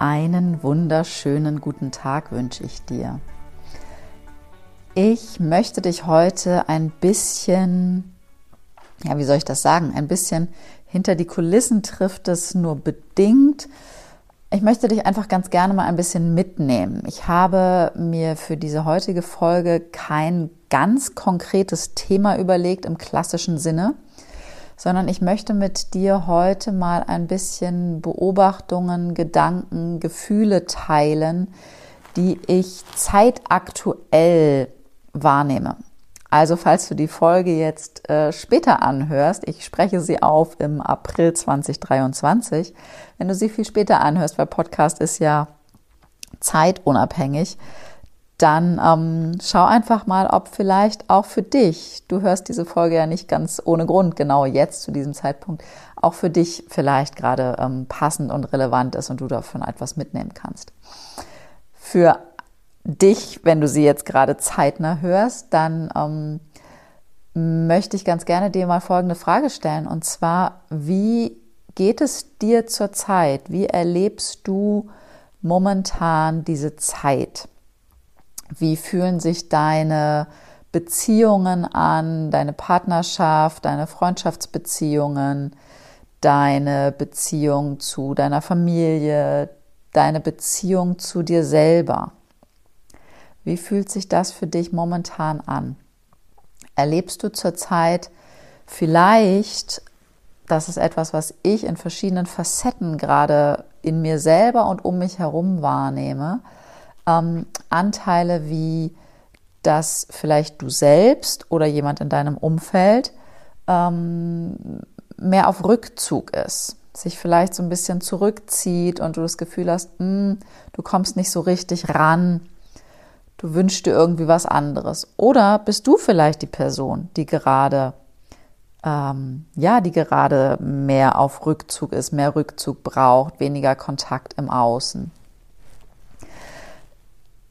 Einen wunderschönen guten Tag wünsche ich dir. Ich möchte dich heute ein bisschen, ja, wie soll ich das sagen, ein bisschen hinter die Kulissen trifft es nur bedingt. Ich möchte dich einfach ganz gerne mal ein bisschen mitnehmen. Ich habe mir für diese heutige Folge kein ganz konkretes Thema überlegt im klassischen Sinne sondern ich möchte mit dir heute mal ein bisschen Beobachtungen, Gedanken, Gefühle teilen, die ich zeitaktuell wahrnehme. Also falls du die Folge jetzt äh, später anhörst, ich spreche sie auf im April 2023, wenn du sie viel später anhörst, weil Podcast ist ja zeitunabhängig, dann ähm, schau einfach mal, ob vielleicht auch für dich, du hörst diese Folge ja nicht ganz ohne Grund genau jetzt zu diesem Zeitpunkt, auch für dich vielleicht gerade ähm, passend und relevant ist und du davon etwas mitnehmen kannst. Für dich, wenn du sie jetzt gerade zeitnah hörst, dann ähm, möchte ich ganz gerne dir mal folgende Frage stellen. Und zwar, wie geht es dir zurzeit? Wie erlebst du momentan diese Zeit? Wie fühlen sich deine Beziehungen an, deine Partnerschaft, deine Freundschaftsbeziehungen, deine Beziehung zu deiner Familie, deine Beziehung zu dir selber? Wie fühlt sich das für dich momentan an? Erlebst du zurzeit vielleicht, das ist etwas, was ich in verschiedenen Facetten gerade in mir selber und um mich herum wahrnehme, ähm, Anteile wie, dass vielleicht du selbst oder jemand in deinem Umfeld ähm, mehr auf Rückzug ist, sich vielleicht so ein bisschen zurückzieht und du das Gefühl hast, mh, hm, du kommst nicht so richtig ran, du wünschst dir irgendwie was anderes. Oder bist du vielleicht die Person, die gerade ähm, ja, die gerade mehr auf Rückzug ist, mehr Rückzug braucht, weniger Kontakt im Außen.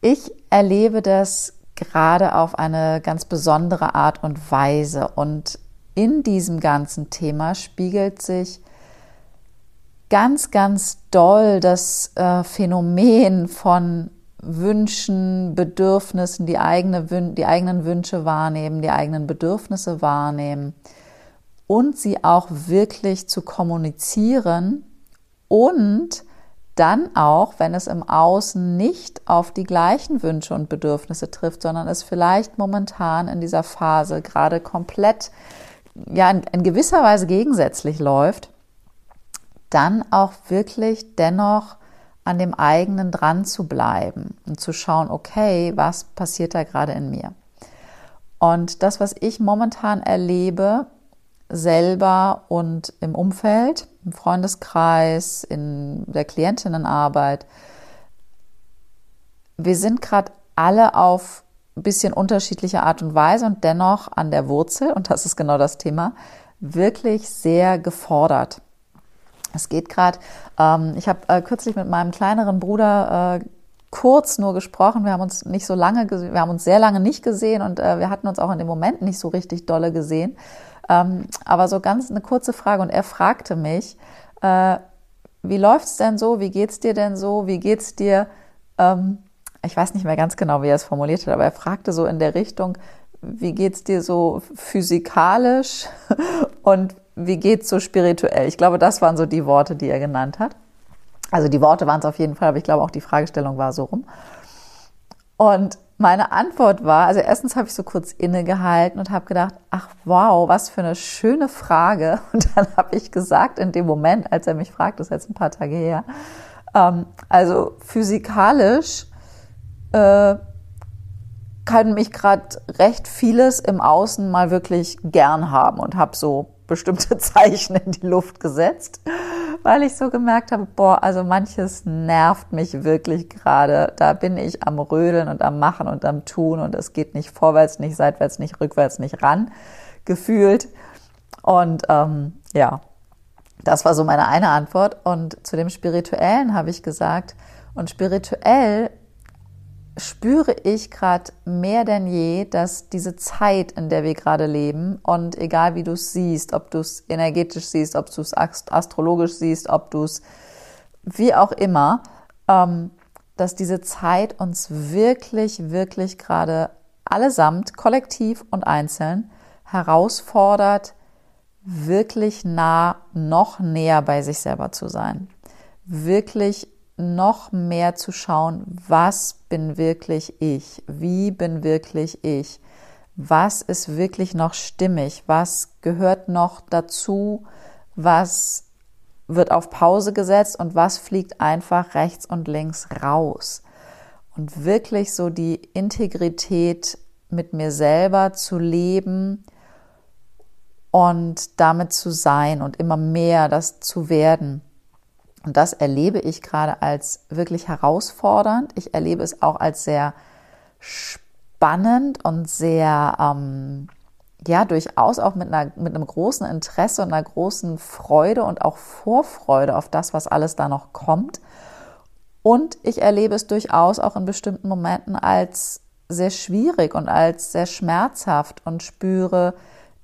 Ich erlebe das gerade auf eine ganz besondere Art und Weise. Und in diesem ganzen Thema spiegelt sich ganz, ganz doll das äh, Phänomen von Wünschen, Bedürfnissen, die, eigene, die eigenen Wünsche wahrnehmen, die eigenen Bedürfnisse wahrnehmen und sie auch wirklich zu kommunizieren und dann auch, wenn es im Außen nicht auf die gleichen Wünsche und Bedürfnisse trifft, sondern es vielleicht momentan in dieser Phase gerade komplett, ja, in, in gewisser Weise gegensätzlich läuft, dann auch wirklich dennoch an dem eigenen dran zu bleiben und zu schauen, okay, was passiert da gerade in mir? Und das, was ich momentan erlebe, selber und im Umfeld, im Freundeskreis, in der Klientinnenarbeit. Wir sind gerade alle auf ein bisschen unterschiedliche Art und Weise und dennoch an der Wurzel, und das ist genau das Thema, wirklich sehr gefordert. Es geht gerade, ähm, ich habe äh, kürzlich mit meinem kleineren Bruder äh, kurz nur gesprochen. Wir haben uns nicht so lange, wir haben uns sehr lange nicht gesehen und äh, wir hatten uns auch in dem Moment nicht so richtig dolle gesehen. Ähm, aber so ganz eine kurze Frage und er fragte mich, äh, wie läuft's denn so? Wie geht's dir denn so? Wie geht's dir? Ähm, ich weiß nicht mehr ganz genau, wie er es formuliert hat, aber er fragte so in der Richtung, wie geht's dir so physikalisch und wie geht's so spirituell? Ich glaube, das waren so die Worte, die er genannt hat. Also die Worte waren es auf jeden Fall, aber ich glaube auch die Fragestellung war so rum. Und meine Antwort war, also erstens habe ich so kurz innegehalten und habe gedacht, ach wow, was für eine schöne Frage. Und dann habe ich gesagt in dem Moment, als er mich fragt, das ist jetzt ein paar Tage her, ähm, also physikalisch äh, kann mich gerade recht vieles im Außen mal wirklich gern haben und habe so bestimmte Zeichen in die Luft gesetzt, weil ich so gemerkt habe, boah, also manches nervt mich wirklich gerade. Da bin ich am Rödeln und am Machen und am Tun und es geht nicht vorwärts, nicht seitwärts, nicht rückwärts, nicht ran, gefühlt. Und ähm, ja, das war so meine eine Antwort. Und zu dem Spirituellen habe ich gesagt, und spirituell spüre ich gerade mehr denn je, dass diese Zeit, in der wir gerade leben, und egal wie du es siehst, ob du es energetisch siehst, ob du es astrologisch siehst, ob du es wie auch immer, ähm, dass diese Zeit uns wirklich, wirklich gerade allesamt, kollektiv und einzeln, herausfordert, wirklich nah, noch näher bei sich selber zu sein. Wirklich noch mehr zu schauen, was bin wirklich ich? Wie bin wirklich ich? Was ist wirklich noch stimmig? Was gehört noch dazu? Was wird auf Pause gesetzt und was fliegt einfach rechts und links raus? Und wirklich so die Integrität mit mir selber zu leben und damit zu sein und immer mehr das zu werden. Und das erlebe ich gerade als wirklich herausfordernd. Ich erlebe es auch als sehr spannend und sehr, ähm, ja, durchaus auch mit, einer, mit einem großen Interesse und einer großen Freude und auch Vorfreude auf das, was alles da noch kommt. Und ich erlebe es durchaus auch in bestimmten Momenten als sehr schwierig und als sehr schmerzhaft und spüre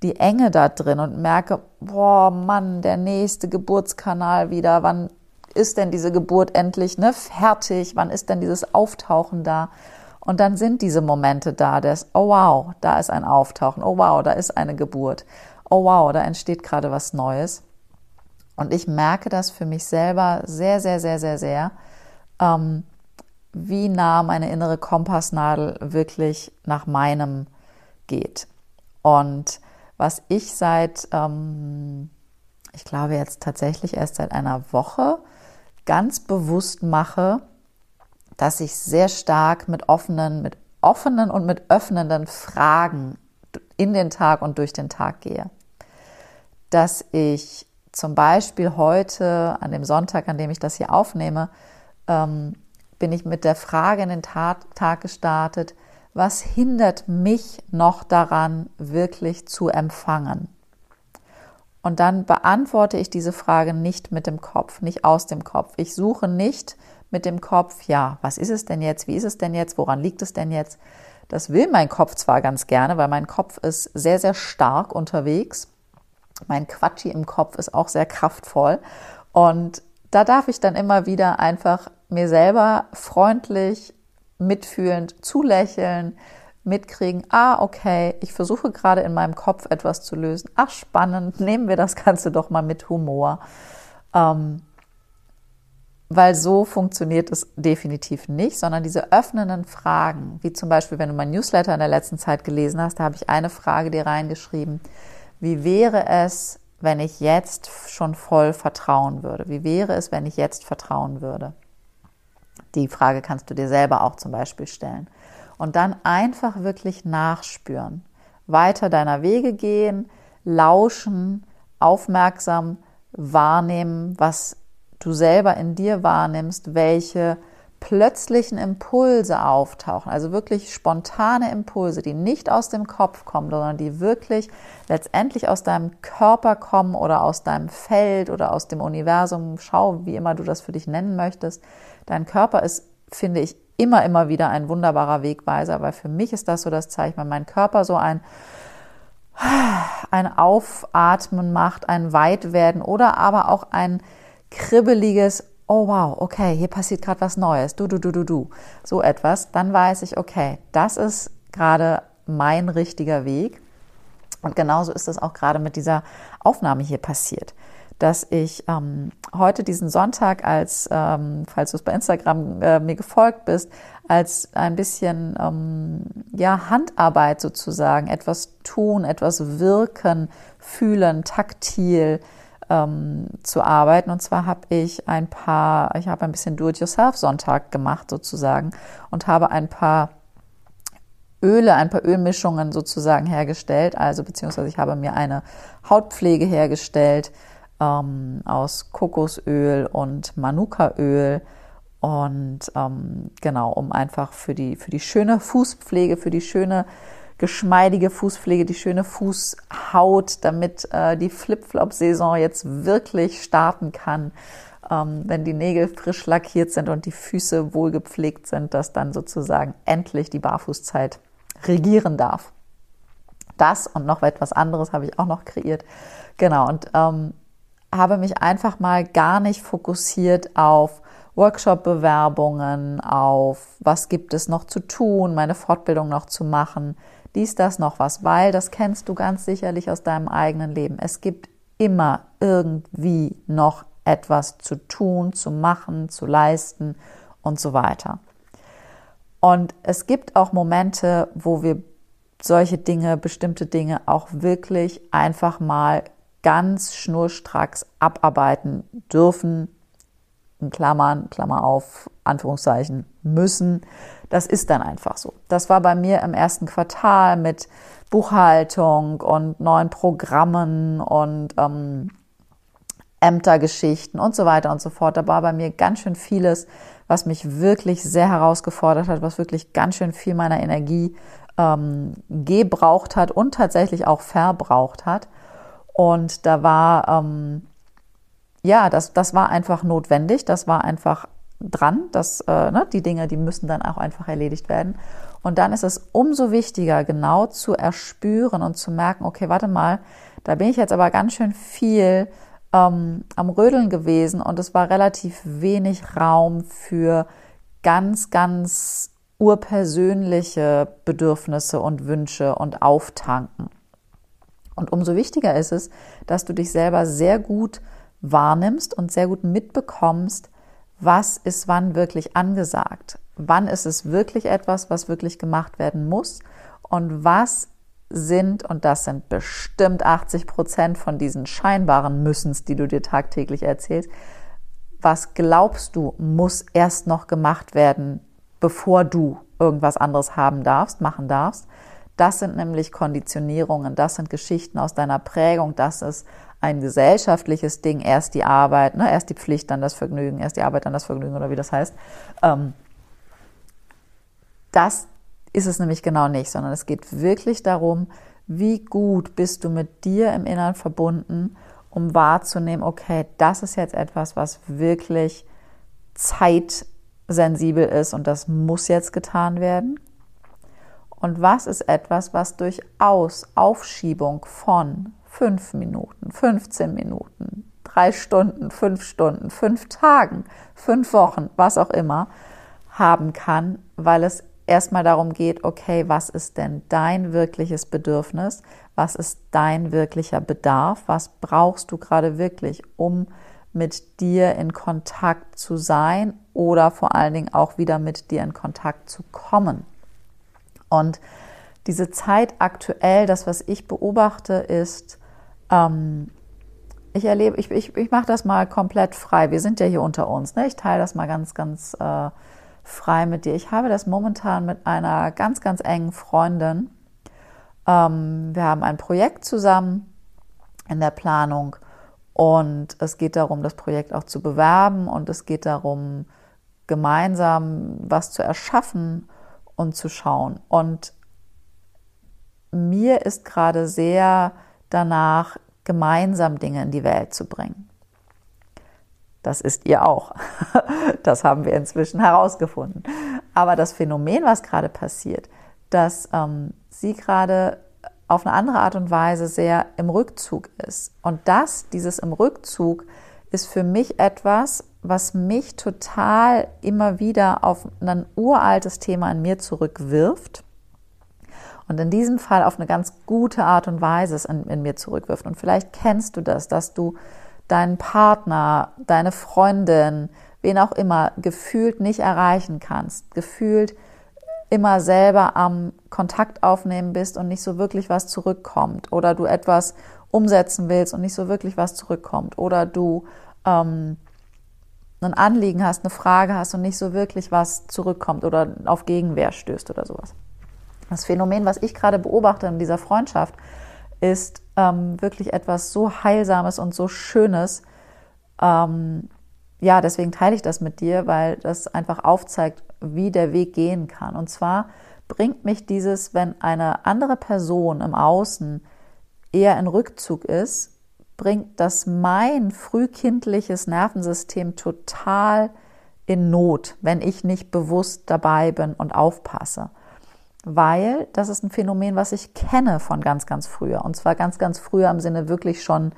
die Enge da drin und merke, boah, Mann, der nächste Geburtskanal wieder, wann ist denn diese Geburt endlich ne, fertig? Wann ist denn dieses Auftauchen da? Und dann sind diese Momente da, des, oh wow, da ist ein Auftauchen, oh wow, da ist eine Geburt, oh wow, da entsteht gerade was Neues. Und ich merke das für mich selber sehr, sehr, sehr, sehr, sehr, ähm, wie nah meine innere Kompassnadel wirklich nach meinem geht. Und was ich seit, ähm, ich glaube jetzt tatsächlich erst seit einer Woche ganz bewusst mache, dass ich sehr stark mit offenen, mit offenen und mit öffnenden Fragen in den Tag und durch den Tag gehe. Dass ich zum Beispiel heute, an dem Sonntag, an dem ich das hier aufnehme, ähm, bin ich mit der Frage in den Tag, Tag gestartet, was hindert mich noch daran, wirklich zu empfangen? Und dann beantworte ich diese Frage nicht mit dem Kopf, nicht aus dem Kopf. Ich suche nicht mit dem Kopf, ja, was ist es denn jetzt? Wie ist es denn jetzt? Woran liegt es denn jetzt? Das will mein Kopf zwar ganz gerne, weil mein Kopf ist sehr, sehr stark unterwegs. Mein Quatschi im Kopf ist auch sehr kraftvoll. Und da darf ich dann immer wieder einfach mir selber freundlich, mitfühlend zulächeln, mitkriegen, ah, okay, ich versuche gerade in meinem Kopf etwas zu lösen. Ach, spannend, nehmen wir das Ganze doch mal mit Humor. Ähm, weil so funktioniert es definitiv nicht, sondern diese öffnenden Fragen, wie zum Beispiel, wenn du mein Newsletter in der letzten Zeit gelesen hast, da habe ich eine Frage dir reingeschrieben. Wie wäre es, wenn ich jetzt schon voll vertrauen würde? Wie wäre es, wenn ich jetzt vertrauen würde? Die Frage kannst du dir selber auch zum Beispiel stellen und dann einfach wirklich nachspüren. Weiter deiner Wege gehen, lauschen, aufmerksam wahrnehmen, was du selber in dir wahrnimmst, welche plötzlichen Impulse auftauchen, also wirklich spontane Impulse, die nicht aus dem Kopf kommen, sondern die wirklich letztendlich aus deinem Körper kommen oder aus deinem Feld oder aus dem Universum. Schau, wie immer du das für dich nennen möchtest. Dein Körper ist, finde ich, immer, immer wieder ein wunderbarer Wegweiser, weil für mich ist das so das Zeichen, wenn mein Körper so ein, ein Aufatmen macht, ein Weitwerden oder aber auch ein kribbeliges, oh wow, okay, hier passiert gerade was Neues, du, du, du, du, du, so etwas, dann weiß ich, okay, das ist gerade mein richtiger Weg. Und genauso ist es auch gerade mit dieser Aufnahme hier passiert dass ich ähm, heute diesen Sonntag als, ähm, falls du es bei Instagram äh, mir gefolgt bist, als ein bisschen ähm, ja Handarbeit sozusagen, etwas tun, etwas wirken, fühlen, taktil ähm, zu arbeiten. Und zwar habe ich ein paar, ich habe ein bisschen Do-it-yourself-Sonntag gemacht sozusagen und habe ein paar Öle, ein paar Ölmischungen sozusagen hergestellt. Also beziehungsweise ich habe mir eine Hautpflege hergestellt ähm, aus Kokosöl und Manukaöl. Und ähm, genau, um einfach für die, für die schöne Fußpflege, für die schöne geschmeidige Fußpflege, die schöne Fußhaut, damit äh, die Flip-Flop-Saison jetzt wirklich starten kann. Ähm, wenn die Nägel frisch lackiert sind und die Füße wohl gepflegt sind, dass dann sozusagen endlich die Barfußzeit regieren darf. Das und noch etwas anderes habe ich auch noch kreiert. Genau, und ähm, habe mich einfach mal gar nicht fokussiert auf Workshop-Bewerbungen, auf was gibt es noch zu tun, meine Fortbildung noch zu machen, dies, das, noch was, weil das kennst du ganz sicherlich aus deinem eigenen Leben. Es gibt immer irgendwie noch etwas zu tun, zu machen, zu leisten und so weiter. Und es gibt auch Momente, wo wir solche Dinge, bestimmte Dinge auch wirklich einfach mal ganz schnurstracks abarbeiten dürfen, in Klammern, Klammer auf, Anführungszeichen, müssen. Das ist dann einfach so. Das war bei mir im ersten Quartal mit Buchhaltung und neuen Programmen und ähm, Ämtergeschichten und so weiter und so fort. Da war bei mir ganz schön vieles, was mich wirklich sehr herausgefordert hat, was wirklich ganz schön viel meiner Energie ähm, gebraucht hat und tatsächlich auch verbraucht hat. Und da war ähm, ja, das, das war einfach notwendig, das war einfach dran, dass äh, ne, die Dinge, die müssen dann auch einfach erledigt werden. Und dann ist es umso wichtiger, genau zu erspüren und zu merken, okay, warte mal, da bin ich jetzt aber ganz schön viel ähm, am Rödeln gewesen und es war relativ wenig Raum für ganz, ganz urpersönliche Bedürfnisse und Wünsche und Auftanken. Und umso wichtiger ist es, dass du dich selber sehr gut wahrnimmst und sehr gut mitbekommst, was ist wann wirklich angesagt. Wann ist es wirklich etwas, was wirklich gemacht werden muss und was sind, und das sind bestimmt 80 Prozent von diesen scheinbaren Müssens, die du dir tagtäglich erzählst, was glaubst du, muss erst noch gemacht werden, bevor du irgendwas anderes haben darfst, machen darfst. Das sind nämlich Konditionierungen, das sind Geschichten aus deiner Prägung, das ist ein gesellschaftliches Ding, erst die Arbeit, ne, erst die Pflicht, dann das Vergnügen, erst die Arbeit, dann das Vergnügen oder wie das heißt. Ähm, das ist es nämlich genau nicht, sondern es geht wirklich darum, wie gut bist du mit dir im Inneren verbunden, um wahrzunehmen, okay, das ist jetzt etwas, was wirklich zeitsensibel ist und das muss jetzt getan werden. Und was ist etwas, was durchaus Aufschiebung von fünf Minuten, 15 Minuten, drei Stunden, fünf Stunden, fünf Tagen, fünf Wochen, was auch immer, haben kann, weil es erstmal darum geht, okay, was ist denn dein wirkliches Bedürfnis? Was ist dein wirklicher Bedarf? Was brauchst du gerade wirklich, um mit dir in Kontakt zu sein oder vor allen Dingen auch wieder mit dir in Kontakt zu kommen? Und diese Zeit aktuell, das, was ich beobachte, ist, ähm, ich erlebe, ich, ich, ich mache das mal komplett frei. Wir sind ja hier unter uns. Ne? Ich teile das mal ganz, ganz äh, frei mit dir. Ich habe das momentan mit einer ganz, ganz engen Freundin. Ähm, wir haben ein Projekt zusammen in der Planung und es geht darum, das Projekt auch zu bewerben und es geht darum, gemeinsam was zu erschaffen und zu schauen. Und mir ist gerade sehr danach, gemeinsam Dinge in die Welt zu bringen. Das ist ihr auch. Das haben wir inzwischen herausgefunden. Aber das Phänomen, was gerade passiert, dass ähm, sie gerade auf eine andere Art und Weise sehr im Rückzug ist. Und das, dieses im Rückzug, ist für mich etwas, was mich total immer wieder auf ein uraltes Thema in mir zurückwirft und in diesem Fall auf eine ganz gute Art und Weise es in, in mir zurückwirft. Und vielleicht kennst du das, dass du deinen Partner, deine Freundin, wen auch immer, gefühlt nicht erreichen kannst, gefühlt immer selber am Kontakt aufnehmen bist und nicht so wirklich was zurückkommt oder du etwas umsetzen willst und nicht so wirklich was zurückkommt oder du ähm, ein Anliegen hast, eine Frage hast und nicht so wirklich was zurückkommt oder auf Gegenwehr stößt oder sowas. Das Phänomen, was ich gerade beobachte in dieser Freundschaft, ist ähm, wirklich etwas so Heilsames und so Schönes. Ähm, ja, deswegen teile ich das mit dir, weil das einfach aufzeigt, wie der Weg gehen kann. Und zwar bringt mich dieses, wenn eine andere Person im Außen eher in Rückzug ist, bringt das mein frühkindliches Nervensystem total in Not, wenn ich nicht bewusst dabei bin und aufpasse. Weil das ist ein Phänomen, was ich kenne von ganz, ganz früher. Und zwar ganz, ganz früher im Sinne wirklich schon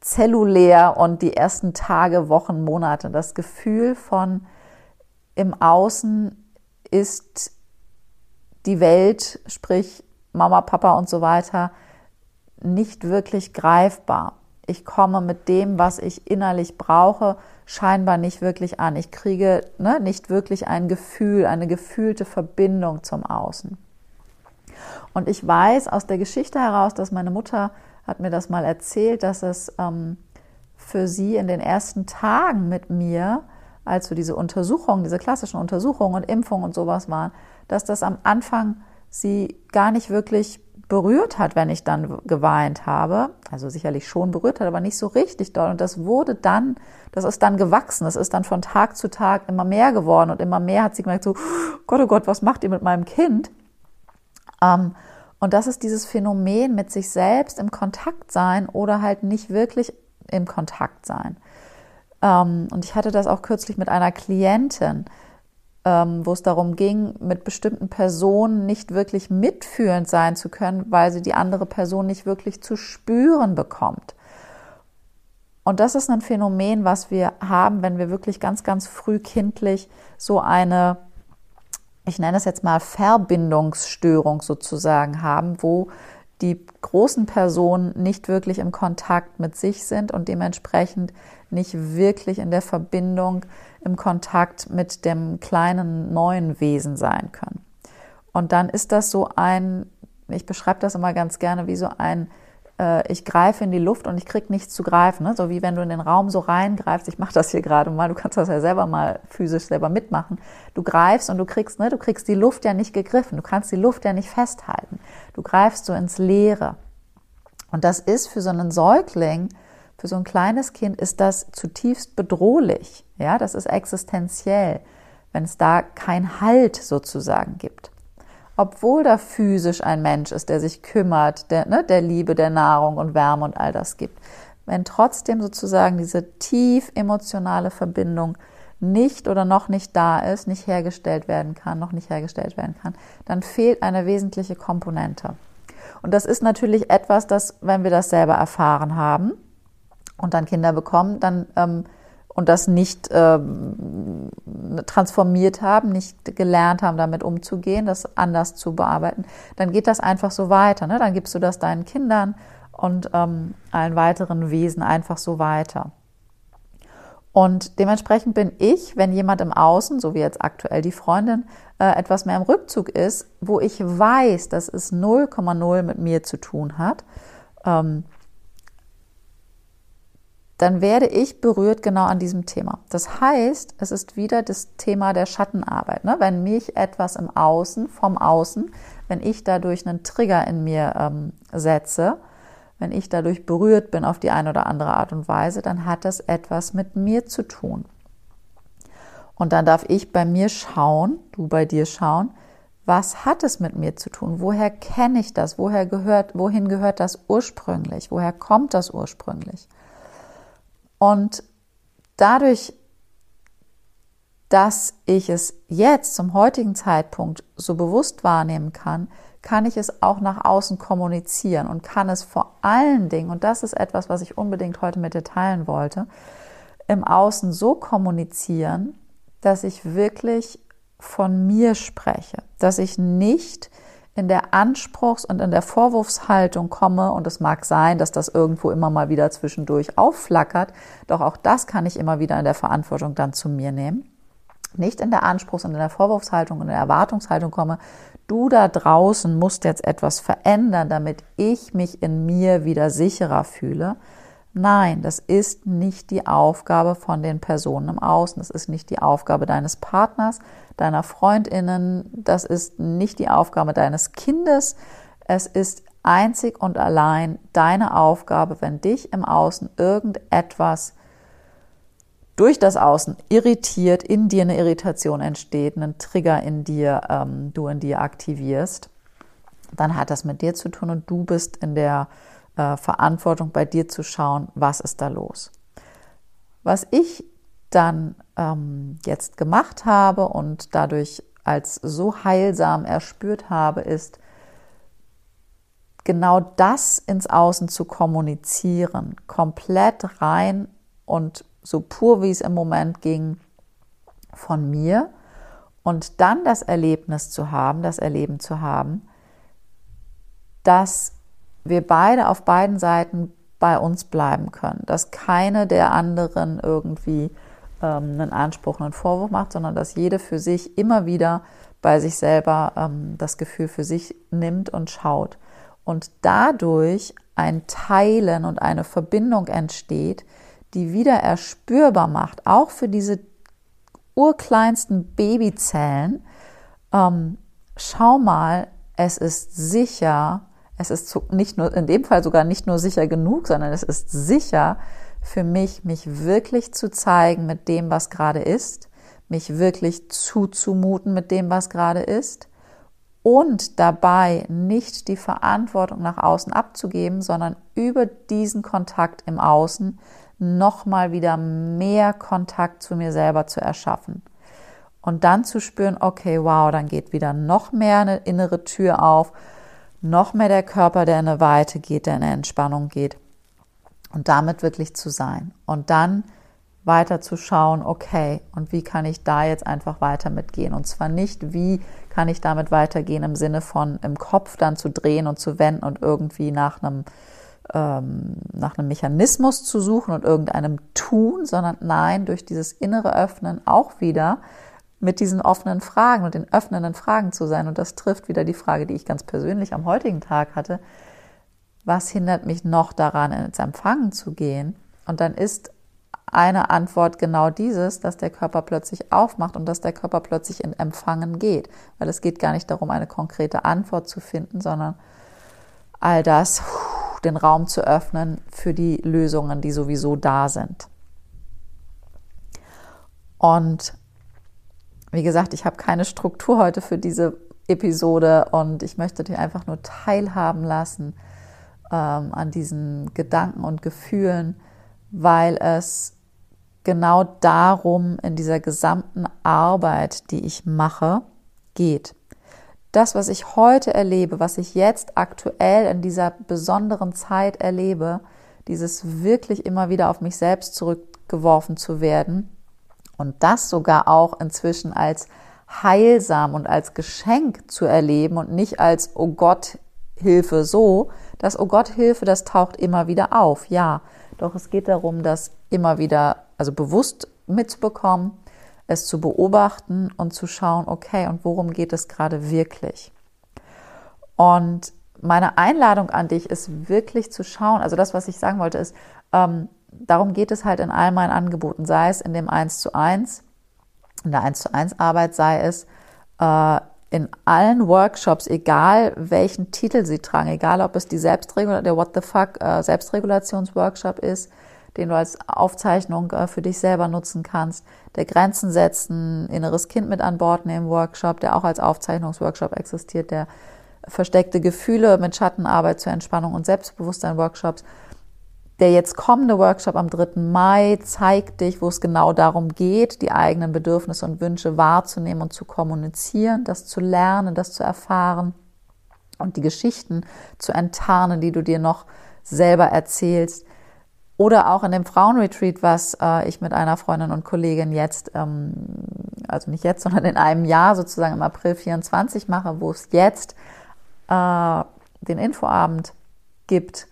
zellulär und die ersten Tage, Wochen, Monate. Das Gefühl von im Außen ist die Welt, sprich Mama, Papa und so weiter, nicht wirklich greifbar ich komme mit dem, was ich innerlich brauche, scheinbar nicht wirklich an. Ich kriege ne, nicht wirklich ein Gefühl, eine gefühlte Verbindung zum Außen. Und ich weiß aus der Geschichte heraus, dass meine Mutter hat mir das mal erzählt, dass es ähm, für sie in den ersten Tagen mit mir, als so diese Untersuchungen, diese klassischen Untersuchungen und Impfungen und sowas waren, dass das am Anfang sie gar nicht wirklich berührt hat, wenn ich dann geweint habe. Also sicherlich schon berührt hat, aber nicht so richtig doll. Und das wurde dann, das ist dann gewachsen. Das ist dann von Tag zu Tag immer mehr geworden und immer mehr hat sie gemerkt, so, Gott, oh Gott, was macht ihr mit meinem Kind? Ähm, und das ist dieses Phänomen mit sich selbst im Kontakt sein oder halt nicht wirklich im Kontakt sein. Ähm, und ich hatte das auch kürzlich mit einer Klientin wo es darum ging, mit bestimmten Personen nicht wirklich mitfühlend sein zu können, weil sie die andere Person nicht wirklich zu spüren bekommt. Und das ist ein Phänomen, was wir haben, wenn wir wirklich ganz, ganz früh kindlich so eine, ich nenne es jetzt mal Verbindungsstörung sozusagen haben, wo die großen Personen nicht wirklich im Kontakt mit sich sind und dementsprechend nicht wirklich in der Verbindung im Kontakt mit dem kleinen neuen Wesen sein können. Und dann ist das so ein, ich beschreibe das immer ganz gerne wie so ein, äh, ich greife in die Luft und ich kriege nichts zu greifen. Ne? So wie wenn du in den Raum so reingreifst, ich mache das hier gerade mal, du kannst das ja selber mal physisch selber mitmachen. Du greifst und du kriegst, ne, du kriegst die Luft ja nicht gegriffen, du kannst die Luft ja nicht festhalten. Du greifst so ins Leere. Und das ist für so einen Säugling, für so ein kleines Kind ist das zutiefst bedrohlich. Ja, das ist existenziell, wenn es da kein Halt sozusagen gibt. Obwohl da physisch ein Mensch ist, der sich kümmert, der, ne, der Liebe, der Nahrung und Wärme und all das gibt. Wenn trotzdem sozusagen diese tief emotionale Verbindung nicht oder noch nicht da ist, nicht hergestellt werden kann, noch nicht hergestellt werden kann, dann fehlt eine wesentliche Komponente. Und das ist natürlich etwas, das, wenn wir das selber erfahren haben, und dann Kinder bekommen, dann ähm, und das nicht ähm, transformiert haben, nicht gelernt haben, damit umzugehen, das anders zu bearbeiten, dann geht das einfach so weiter. Ne? Dann gibst du das deinen Kindern und ähm, allen weiteren Wesen einfach so weiter. Und dementsprechend bin ich, wenn jemand im Außen, so wie jetzt aktuell die Freundin, äh, etwas mehr im Rückzug ist, wo ich weiß, dass es 0,0 mit mir zu tun hat, ähm, dann werde ich berührt genau an diesem Thema. Das heißt, es ist wieder das Thema der Schattenarbeit. Ne? Wenn mich etwas im Außen, vom Außen, wenn ich dadurch einen Trigger in mir ähm, setze, wenn ich dadurch berührt bin auf die eine oder andere Art und Weise, dann hat das etwas mit mir zu tun. Und dann darf ich bei mir schauen, du bei dir schauen, was hat es mit mir zu tun? Woher kenne ich das? Woher gehört, wohin gehört das ursprünglich? Woher kommt das ursprünglich? Und dadurch, dass ich es jetzt zum heutigen Zeitpunkt so bewusst wahrnehmen kann, kann ich es auch nach außen kommunizieren und kann es vor allen Dingen, und das ist etwas, was ich unbedingt heute mit dir teilen wollte, im Außen so kommunizieren, dass ich wirklich von mir spreche, dass ich nicht in der Anspruchs- und in der Vorwurfshaltung komme, und es mag sein, dass das irgendwo immer mal wieder zwischendurch aufflackert, doch auch das kann ich immer wieder in der Verantwortung dann zu mir nehmen. Nicht in der Anspruchs- und in der Vorwurfshaltung und in der Erwartungshaltung komme, du da draußen musst jetzt etwas verändern, damit ich mich in mir wieder sicherer fühle. Nein, das ist nicht die Aufgabe von den Personen im Außen. Das ist nicht die Aufgabe deines Partners, deiner Freundinnen. Das ist nicht die Aufgabe deines Kindes. Es ist einzig und allein deine Aufgabe, wenn dich im Außen irgendetwas durch das Außen irritiert, in dir eine Irritation entsteht, einen Trigger in dir, ähm, du in dir aktivierst, dann hat das mit dir zu tun und du bist in der äh, Verantwortung, bei dir zu schauen, was ist da los. Was ich dann ähm, jetzt gemacht habe und dadurch als so heilsam erspürt habe, ist, genau das ins Außen zu kommunizieren, komplett rein und so pur wie es im Moment ging von mir. Und dann das Erlebnis zu haben, das Erleben zu haben, dass wir beide auf beiden Seiten bei uns bleiben können, dass keine der anderen irgendwie ähm, einen Anspruch, einen Vorwurf macht, sondern dass jede für sich immer wieder bei sich selber ähm, das Gefühl für sich nimmt und schaut. Und dadurch ein Teilen und eine Verbindung entsteht, die wieder erspürbar macht, auch für diese urkleinsten Babyzellen. Ähm, schau mal, es ist sicher, es ist nicht nur, in dem Fall sogar nicht nur sicher genug, sondern es ist sicher für mich, mich wirklich zu zeigen mit dem, was gerade ist, mich wirklich zuzumuten mit dem, was gerade ist und dabei nicht die Verantwortung nach außen abzugeben, sondern über diesen Kontakt im Außen nochmal wieder mehr Kontakt zu mir selber zu erschaffen. Und dann zu spüren, okay, wow, dann geht wieder noch mehr eine innere Tür auf, noch mehr der Körper, der in eine Weite geht, der in eine Entspannung geht. Und damit wirklich zu sein. Und dann weiter zu schauen, okay, und wie kann ich da jetzt einfach weiter mitgehen? Und zwar nicht, wie kann ich damit weitergehen im Sinne von im Kopf dann zu drehen und zu wenden und irgendwie nach einem ähm, nach einem Mechanismus zu suchen und irgendeinem Tun, sondern nein, durch dieses innere Öffnen auch wieder mit diesen offenen Fragen und den öffnenden Fragen zu sein. Und das trifft wieder die Frage, die ich ganz persönlich am heutigen Tag hatte. Was hindert mich noch daran, ins Empfangen zu gehen? Und dann ist eine Antwort genau dieses, dass der Körper plötzlich aufmacht und dass der Körper plötzlich in Empfangen geht. Weil es geht gar nicht darum, eine konkrete Antwort zu finden, sondern all das den Raum zu öffnen für die Lösungen, die sowieso da sind. Und wie gesagt, ich habe keine Struktur heute für diese Episode und ich möchte dich einfach nur teilhaben lassen ähm, an diesen Gedanken und Gefühlen, weil es genau darum in dieser gesamten Arbeit, die ich mache, geht. Das, was ich heute erlebe, was ich jetzt aktuell in dieser besonderen Zeit erlebe, dieses wirklich immer wieder auf mich selbst zurückgeworfen zu werden und das sogar auch inzwischen als heilsam und als Geschenk zu erleben und nicht als, oh Gott, Hilfe so. Das, oh Gott, Hilfe, das taucht immer wieder auf, ja. Doch es geht darum, das immer wieder, also bewusst mitzubekommen, es zu beobachten und zu schauen, okay, und worum geht es gerade wirklich? Und meine Einladung an dich ist wirklich zu schauen, also das, was ich sagen wollte, ist, ähm, darum geht es halt in all meinen Angeboten, sei es in dem 1 zu 1, in der 1 zu 1 Arbeit, sei es äh, in allen Workshops, egal welchen Titel sie tragen, egal ob es die Selbstregulation, der What the Fuck äh, Selbstregulationsworkshop ist, den du als Aufzeichnung äh, für dich selber nutzen kannst. Der Grenzen setzen, inneres Kind mit an Bord nehmen Workshop, der auch als Aufzeichnungsworkshop existiert, der versteckte Gefühle mit Schattenarbeit zur Entspannung und Selbstbewusstsein Workshops. Der jetzt kommende Workshop am 3. Mai zeigt dich, wo es genau darum geht, die eigenen Bedürfnisse und Wünsche wahrzunehmen und zu kommunizieren, das zu lernen, das zu erfahren und die Geschichten zu enttarnen, die du dir noch selber erzählst. Oder auch in dem Frauenretreat, was äh, ich mit einer Freundin und Kollegin jetzt, ähm, also nicht jetzt, sondern in einem Jahr sozusagen im April 24 mache, wo es jetzt äh, den Infoabend gibt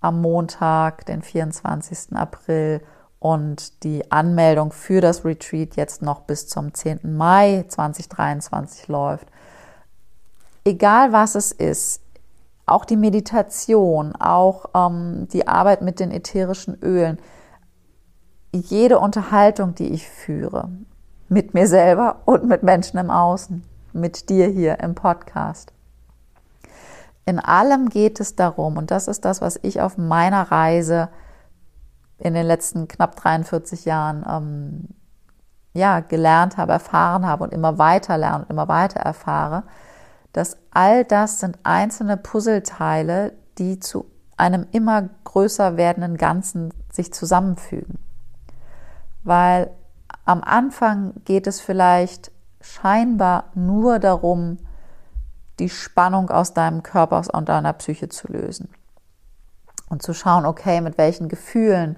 am Montag, den 24. April und die Anmeldung für das Retreat jetzt noch bis zum 10. Mai 2023 läuft. Egal was es ist, auch die Meditation, auch ähm, die Arbeit mit den ätherischen Ölen, jede Unterhaltung, die ich führe, mit mir selber und mit Menschen im Außen, mit dir hier im Podcast. In allem geht es darum, und das ist das, was ich auf meiner Reise in den letzten knapp 43 Jahren ähm, ja, gelernt habe, erfahren habe und immer weiter lerne und immer weiter erfahre, dass all das sind einzelne Puzzleteile, die zu einem immer größer werdenden Ganzen sich zusammenfügen. Weil am Anfang geht es vielleicht scheinbar nur darum, die Spannung aus deinem Körper aus deiner Psyche zu lösen. Und zu schauen, okay, mit welchen Gefühlen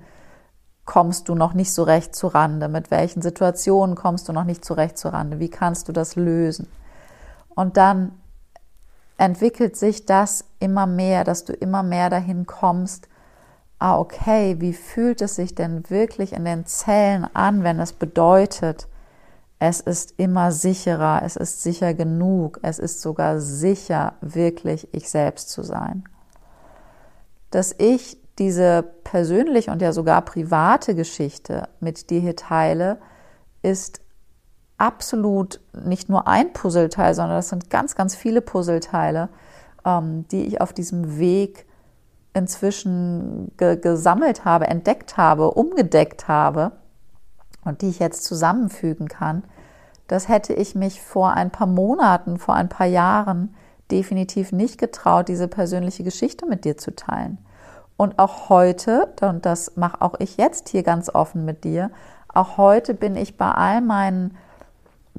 kommst du noch nicht so recht zu Rande, mit welchen Situationen kommst du noch nicht so recht zu Rande, wie kannst du das lösen? Und dann entwickelt sich das immer mehr, dass du immer mehr dahin kommst, ah, okay, wie fühlt es sich denn wirklich in den Zellen an, wenn es bedeutet, es ist immer sicherer, es ist sicher genug, es ist sogar sicher, wirklich ich selbst zu sein. Dass ich diese persönliche und ja sogar private Geschichte mit dir hier teile, ist absolut nicht nur ein Puzzleteil, sondern das sind ganz, ganz viele Puzzleteile, ähm, die ich auf diesem Weg inzwischen ge gesammelt habe, entdeckt habe, umgedeckt habe und die ich jetzt zusammenfügen kann, das hätte ich mich vor ein paar Monaten, vor ein paar Jahren definitiv nicht getraut, diese persönliche Geschichte mit dir zu teilen. Und auch heute, und das mache auch ich jetzt hier ganz offen mit dir, auch heute bin ich bei all meinen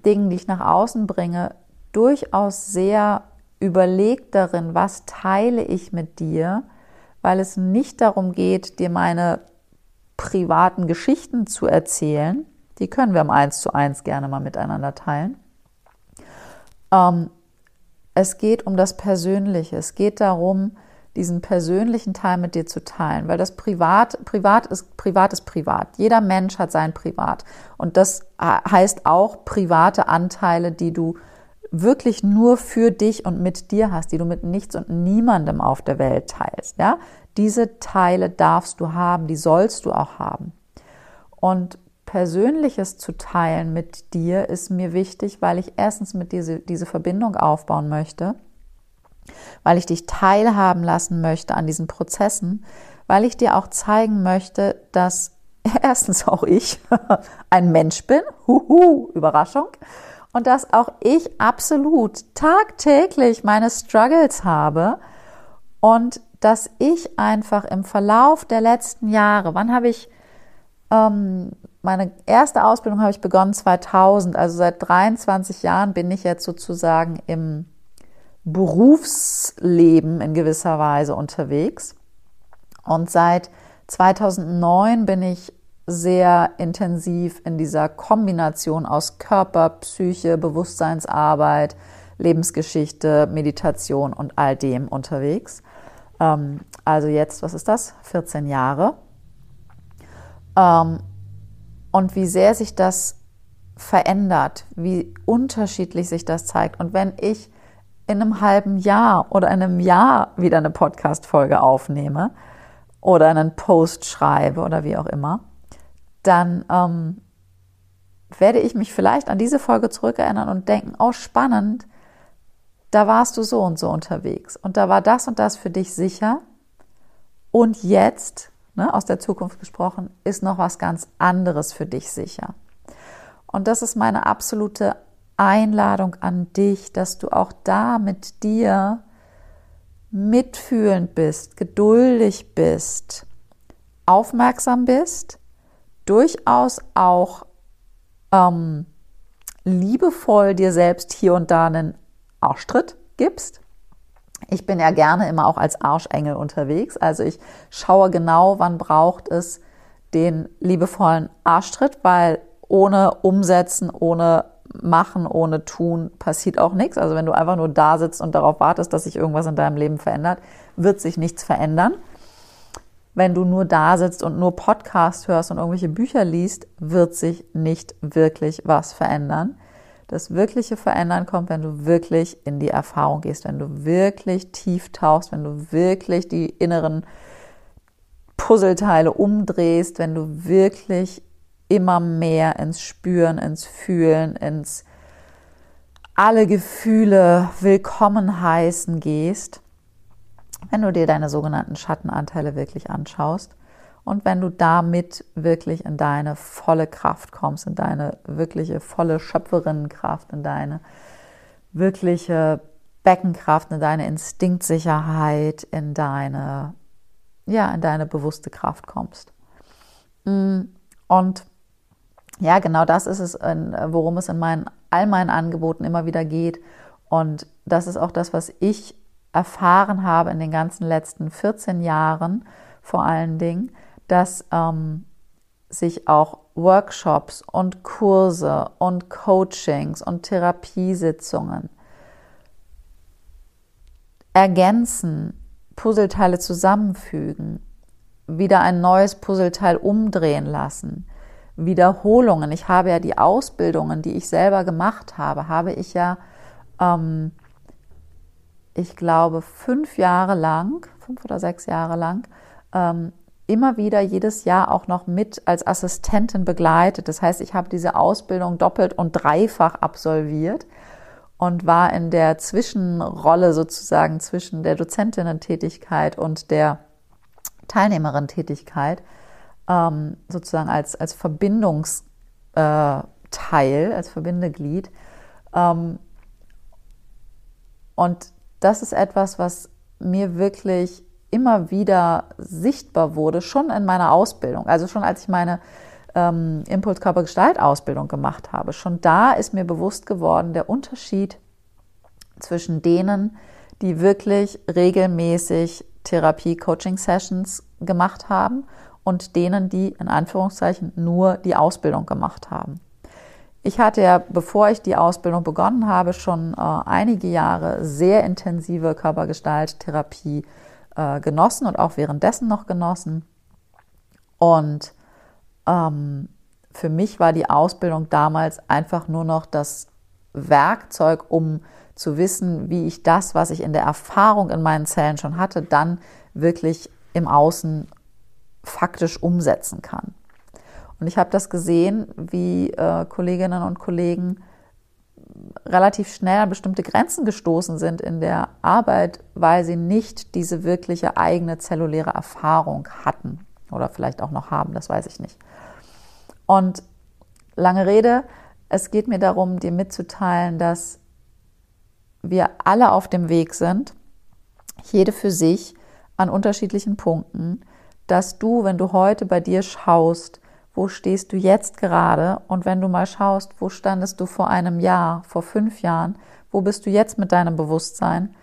Dingen, die ich nach außen bringe, durchaus sehr überlegt darin, was teile ich mit dir, weil es nicht darum geht, dir meine privaten Geschichten zu erzählen. Die können wir im Eins zu eins gerne mal miteinander teilen. Ähm, es geht um das Persönliche. Es geht darum, diesen persönlichen Teil mit dir zu teilen, weil das Privat, Privat ist, Privat ist Privat. Jeder Mensch hat sein Privat. Und das heißt auch private Anteile, die du wirklich nur für dich und mit dir hast, die du mit nichts und niemandem auf der Welt teilst. Ja, diese Teile darfst du haben, die sollst du auch haben. Und Persönliches zu teilen mit dir ist mir wichtig, weil ich erstens mit dir diese, diese Verbindung aufbauen möchte, weil ich dich teilhaben lassen möchte an diesen Prozessen, weil ich dir auch zeigen möchte, dass erstens auch ich ein Mensch bin, huhu, Überraschung, und dass auch ich absolut tagtäglich meine Struggles habe und dass ich einfach im Verlauf der letzten Jahre, wann habe ich ähm, meine erste Ausbildung habe ich begonnen 2000, also seit 23 Jahren bin ich jetzt sozusagen im Berufsleben in gewisser Weise unterwegs. Und seit 2009 bin ich sehr intensiv in dieser Kombination aus Körper, Psyche, Bewusstseinsarbeit, Lebensgeschichte, Meditation und all dem unterwegs. Ähm, also jetzt, was ist das? 14 Jahre. Und wie sehr sich das verändert, wie unterschiedlich sich das zeigt. Und wenn ich in einem halben Jahr oder in einem Jahr wieder eine Podcast-Folge aufnehme oder einen Post schreibe oder wie auch immer, dann ähm, werde ich mich vielleicht an diese Folge zurückerinnern und denken, oh spannend, da warst du so und so unterwegs und da war das und das für dich sicher und jetzt, ne, aus der Zukunft gesprochen, ist noch was ganz anderes für dich sicher. Und das ist meine absolute Einladung an dich, dass du auch da mit dir mitfühlend bist, geduldig bist, aufmerksam bist durchaus auch ähm, liebevoll dir selbst hier und da einen Arschtritt gibst. Ich bin ja gerne immer auch als Arschengel unterwegs. Also ich schaue genau, wann braucht es den liebevollen Arschtritt, weil ohne Umsetzen, ohne machen, ohne tun, passiert auch nichts. Also wenn du einfach nur da sitzt und darauf wartest, dass sich irgendwas in deinem Leben verändert, wird sich nichts verändern. Wenn du nur da sitzt und nur Podcast hörst und irgendwelche Bücher liest, wird sich nicht wirklich was verändern. Das wirkliche Verändern kommt, wenn du wirklich in die Erfahrung gehst, wenn du wirklich tief tauchst, wenn du wirklich die inneren Puzzleteile umdrehst, wenn du wirklich immer mehr ins Spüren, ins Fühlen, ins alle Gefühle willkommen heißen gehst, wenn du dir deine sogenannten Schattenanteile wirklich anschaust und wenn du damit wirklich in deine volle Kraft kommst, in deine wirkliche volle Schöpferinnenkraft, in deine wirkliche Beckenkraft, in deine Instinktsicherheit, in deine, ja, in deine bewusste Kraft kommst. Mm, und ja, genau das ist es, worum es in meinen, all meinen Angeboten immer wieder geht. Und das ist auch das, was ich erfahren habe in den ganzen letzten 14 Jahren, vor allen Dingen, dass ähm, sich auch Workshops und Kurse und Coachings und Therapiesitzungen ergänzen, Puzzleteile zusammenfügen, wieder ein neues Puzzleteil umdrehen lassen, Wiederholungen. Ich habe ja die Ausbildungen, die ich selber gemacht habe, habe ich ja, ähm, ich glaube, fünf Jahre lang, fünf oder sechs Jahre lang, ähm, immer wieder jedes Jahr auch noch mit als Assistentin begleitet. Das heißt, ich habe diese Ausbildung doppelt und dreifach absolviert und war in der Zwischenrolle sozusagen zwischen der Dozentinnen-Tätigkeit und der Teilnehmerin-Tätigkeit ähm, sozusagen als, als Verbindungsteil, äh, als Verbindeglied. Ähm, und das ist etwas, was mir wirklich immer wieder sichtbar wurde, schon in meiner Ausbildung. Also schon als ich meine ähm, Impulskörpergestalt-Ausbildung gemacht habe. Schon da ist mir bewusst geworden, der Unterschied zwischen denen, die wirklich regelmäßig Therapie-Coaching-Sessions gemacht haben und denen, die in Anführungszeichen nur die Ausbildung gemacht haben. Ich hatte ja, bevor ich die Ausbildung begonnen habe, schon äh, einige Jahre sehr intensive Körpergestalttherapie äh, genossen und auch währenddessen noch genossen. Und ähm, für mich war die Ausbildung damals einfach nur noch das Werkzeug, um zu wissen, wie ich das, was ich in der Erfahrung in meinen Zellen schon hatte, dann wirklich im Außen faktisch umsetzen kann. Und ich habe das gesehen, wie äh, Kolleginnen und Kollegen relativ schnell an bestimmte Grenzen gestoßen sind in der Arbeit, weil sie nicht diese wirkliche eigene zelluläre Erfahrung hatten oder vielleicht auch noch haben, das weiß ich nicht. Und lange Rede, es geht mir darum, dir mitzuteilen, dass wir alle auf dem Weg sind, jede für sich an unterschiedlichen Punkten, dass du, wenn du heute bei dir schaust, wo stehst du jetzt gerade und wenn du mal schaust, wo standest du vor einem Jahr, vor fünf Jahren, wo bist du jetzt mit deinem Bewusstsein,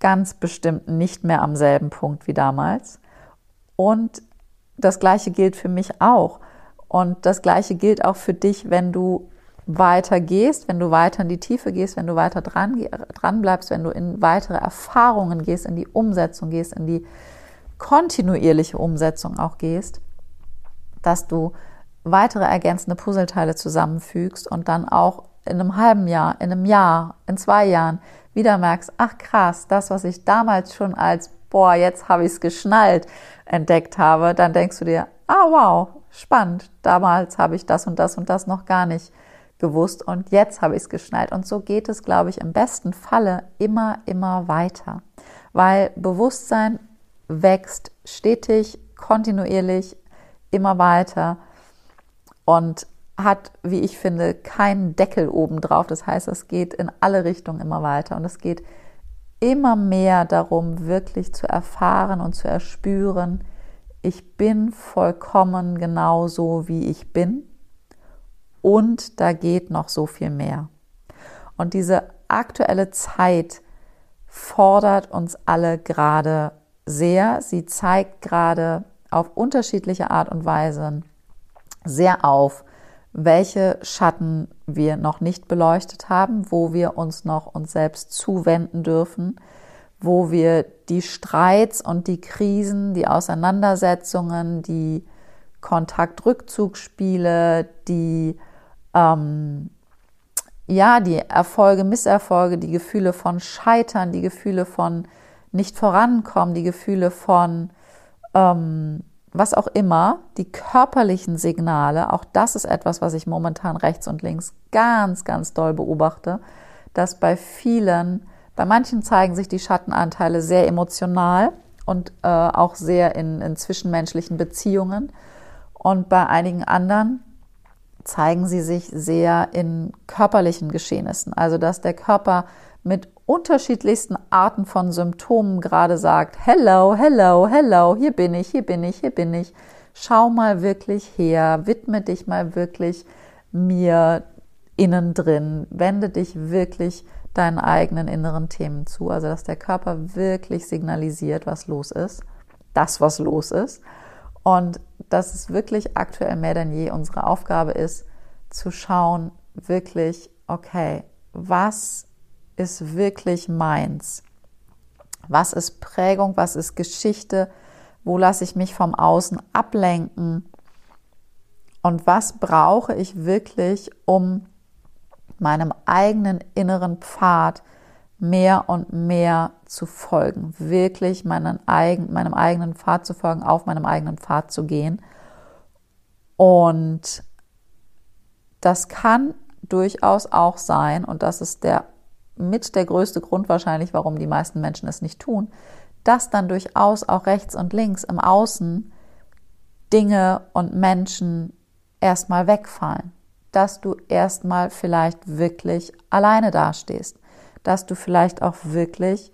ganz bestimmt nicht mehr am selben Punkt wie damals. Und das Gleiche gilt für mich auch. Und das Gleiche gilt auch für dich, wenn du weiter gehst, wenn du weiter in die Tiefe gehst, wenn du weiter dran, dran bleibst, wenn du in weitere Erfahrungen gehst, in die Umsetzung gehst, in die kontinuierliche Umsetzung auch gehst, dass du weitere ergänzende Puzzleteile zusammenfügst und dann auch in einem halben Jahr, in einem Jahr, in zwei Jahren wieder merkst, ach krass, das, was ich damals schon als, boah, jetzt habe ich es geschnallt, entdeckt habe, dann denkst du dir, ah wow, spannend, damals habe ich das und das und das noch gar nicht gewusst und jetzt habe ich es geschnallt. Und so geht es, glaube ich, im besten Falle immer, immer weiter, weil Bewusstsein wächst stetig, kontinuierlich, immer weiter und hat, wie ich finde, keinen Deckel oben drauf. Das heißt, es geht in alle Richtungen immer weiter und es geht immer mehr darum, wirklich zu erfahren und zu erspüren, ich bin vollkommen genauso, wie ich bin und da geht noch so viel mehr. Und diese aktuelle Zeit fordert uns alle gerade sehr. Sie zeigt gerade auf unterschiedliche Art und Weise sehr auf, welche Schatten wir noch nicht beleuchtet haben, wo wir uns noch uns selbst zuwenden dürfen, wo wir die Streits und die Krisen, die Auseinandersetzungen, die Kontaktrückzugsspiele, die ähm, ja, die Erfolge, Misserfolge, die Gefühle von Scheitern, die Gefühle von nicht vorankommen, die Gefühle von ähm, was auch immer, die körperlichen Signale, auch das ist etwas, was ich momentan rechts und links ganz, ganz doll beobachte, dass bei vielen, bei manchen zeigen sich die Schattenanteile sehr emotional und äh, auch sehr in, in zwischenmenschlichen Beziehungen und bei einigen anderen zeigen sie sich sehr in körperlichen Geschehnissen. Also dass der Körper mit unterschiedlichsten Arten von Symptomen gerade sagt, hello, hello, hello, hier bin ich, hier bin ich, hier bin ich. Schau mal wirklich her, widme dich mal wirklich mir innen drin, wende dich wirklich deinen eigenen inneren Themen zu. Also dass der Körper wirklich signalisiert, was los ist, das, was los ist. Und dass es wirklich aktuell mehr denn je unsere Aufgabe ist, zu schauen, wirklich, okay, was ist wirklich meins? Was ist Prägung? Was ist Geschichte? Wo lasse ich mich vom Außen ablenken? Und was brauche ich wirklich, um meinem eigenen inneren Pfad mehr und mehr zu folgen, wirklich meinen eigen, meinem eigenen Pfad zu folgen, auf meinem eigenen Pfad zu gehen. Und das kann durchaus auch sein, und das ist der mit der größte Grund wahrscheinlich, warum die meisten Menschen es nicht tun, dass dann durchaus auch rechts und links im Außen Dinge und Menschen erstmal wegfallen, dass du erstmal vielleicht wirklich alleine dastehst, dass du vielleicht auch wirklich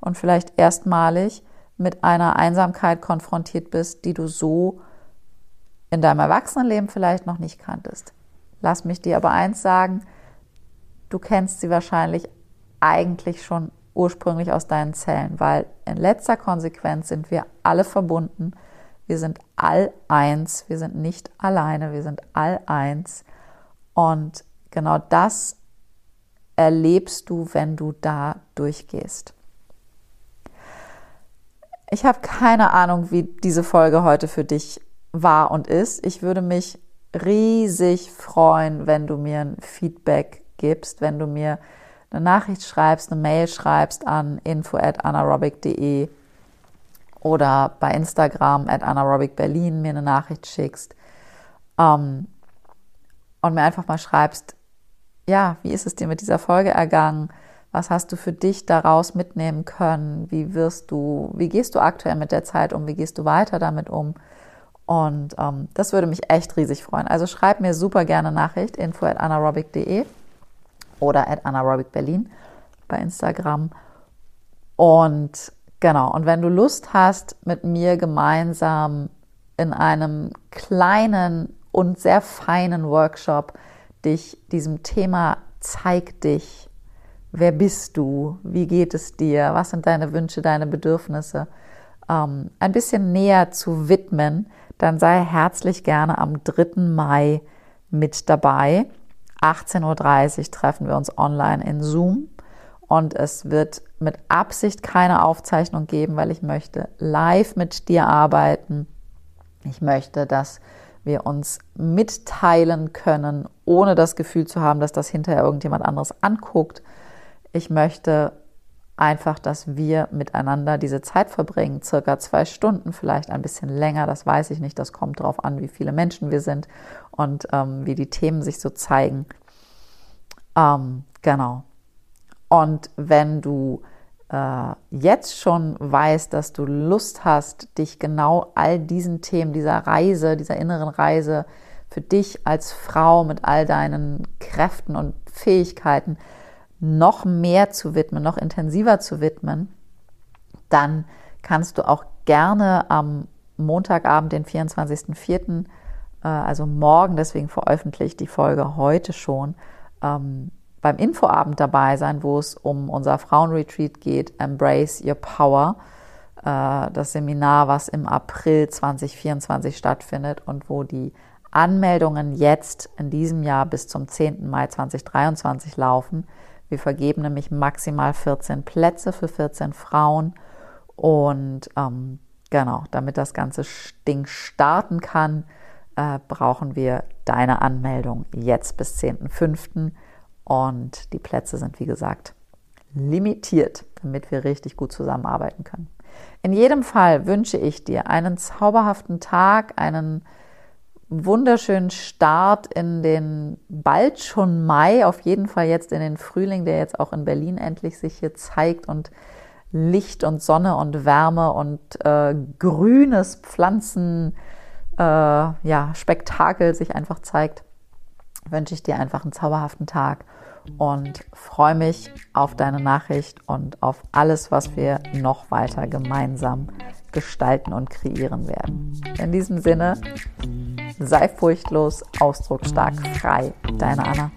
und vielleicht erstmalig mit einer Einsamkeit konfrontiert bist, die du so in deinem Erwachsenenleben vielleicht noch nicht kanntest. Lass mich dir aber eins sagen, du kennst sie wahrscheinlich eigentlich schon ursprünglich aus deinen Zellen, weil in letzter Konsequenz sind wir alle verbunden. Wir sind all eins, wir sind nicht alleine, wir sind all eins. Und genau das erlebst du, wenn du da durchgehst. Ich habe keine Ahnung, wie diese Folge heute für dich war und ist. Ich würde mich riesig freuen, wenn du mir ein Feedback gibst, wenn du mir eine Nachricht schreibst, eine Mail schreibst an info at anaerobic.de oder bei Instagram at anaerobicberlin mir eine Nachricht schickst ähm, und mir einfach mal schreibst, ja, wie ist es dir mit dieser Folge ergangen? Was hast du für dich daraus mitnehmen können? Wie wirst du, wie gehst du aktuell mit der Zeit um? Wie gehst du weiter damit um? Und ähm, das würde mich echt riesig freuen. Also schreib mir super gerne Nachricht, info at anaerobic.de oder at anaerobicberlin bei Instagram. Und genau, und wenn du Lust hast, mit mir gemeinsam in einem kleinen und sehr feinen Workshop dich diesem Thema Zeig dich. Wer bist du? Wie geht es dir? Was sind deine Wünsche, deine Bedürfnisse? Ähm, ein bisschen näher zu widmen, dann sei herzlich gerne am 3. Mai mit dabei. 18.30 Uhr treffen wir uns online in Zoom und es wird mit Absicht keine Aufzeichnung geben, weil ich möchte live mit dir arbeiten. Ich möchte, dass wir uns mitteilen können, ohne das Gefühl zu haben, dass das hinterher irgendjemand anderes anguckt. Ich möchte einfach, dass wir miteinander diese Zeit verbringen, circa zwei Stunden, vielleicht ein bisschen länger, das weiß ich nicht, das kommt darauf an, wie viele Menschen wir sind und ähm, wie die Themen sich so zeigen. Ähm, genau. Und wenn du äh, jetzt schon weißt, dass du Lust hast, dich genau all diesen Themen, dieser Reise, dieser inneren Reise für dich als Frau mit all deinen Kräften und Fähigkeiten noch mehr zu widmen, noch intensiver zu widmen, dann kannst du auch gerne am Montagabend, den 24.04., äh, also morgen, deswegen veröffentlicht die Folge heute schon, ähm, beim Infoabend dabei sein, wo es um unser Frauenretreat geht, Embrace Your Power, äh, das Seminar, was im April 2024 stattfindet und wo die Anmeldungen jetzt in diesem Jahr bis zum 10. Mai 2023 laufen. Wir vergeben nämlich maximal 14 Plätze für 14 Frauen. Und ähm, genau, damit das ganze Ding starten kann, äh, brauchen wir deine Anmeldung jetzt bis 10.05. Und die Plätze sind, wie gesagt, limitiert, damit wir richtig gut zusammenarbeiten können. In jedem Fall wünsche ich dir einen zauberhaften Tag, einen wunderschönen Start in den bald schon Mai, auf jeden Fall jetzt in den Frühling, der jetzt auch in Berlin endlich sich hier zeigt und Licht und Sonne und Wärme und äh, grünes Pflanzen, äh, ja, Spektakel sich einfach zeigt, wünsche ich dir einfach einen zauberhaften Tag und freue mich auf deine Nachricht und auf alles, was wir noch weiter gemeinsam gestalten und kreieren werden. In diesem Sinne, sei furchtlos, ausdrucksstark, frei. Deine Anna.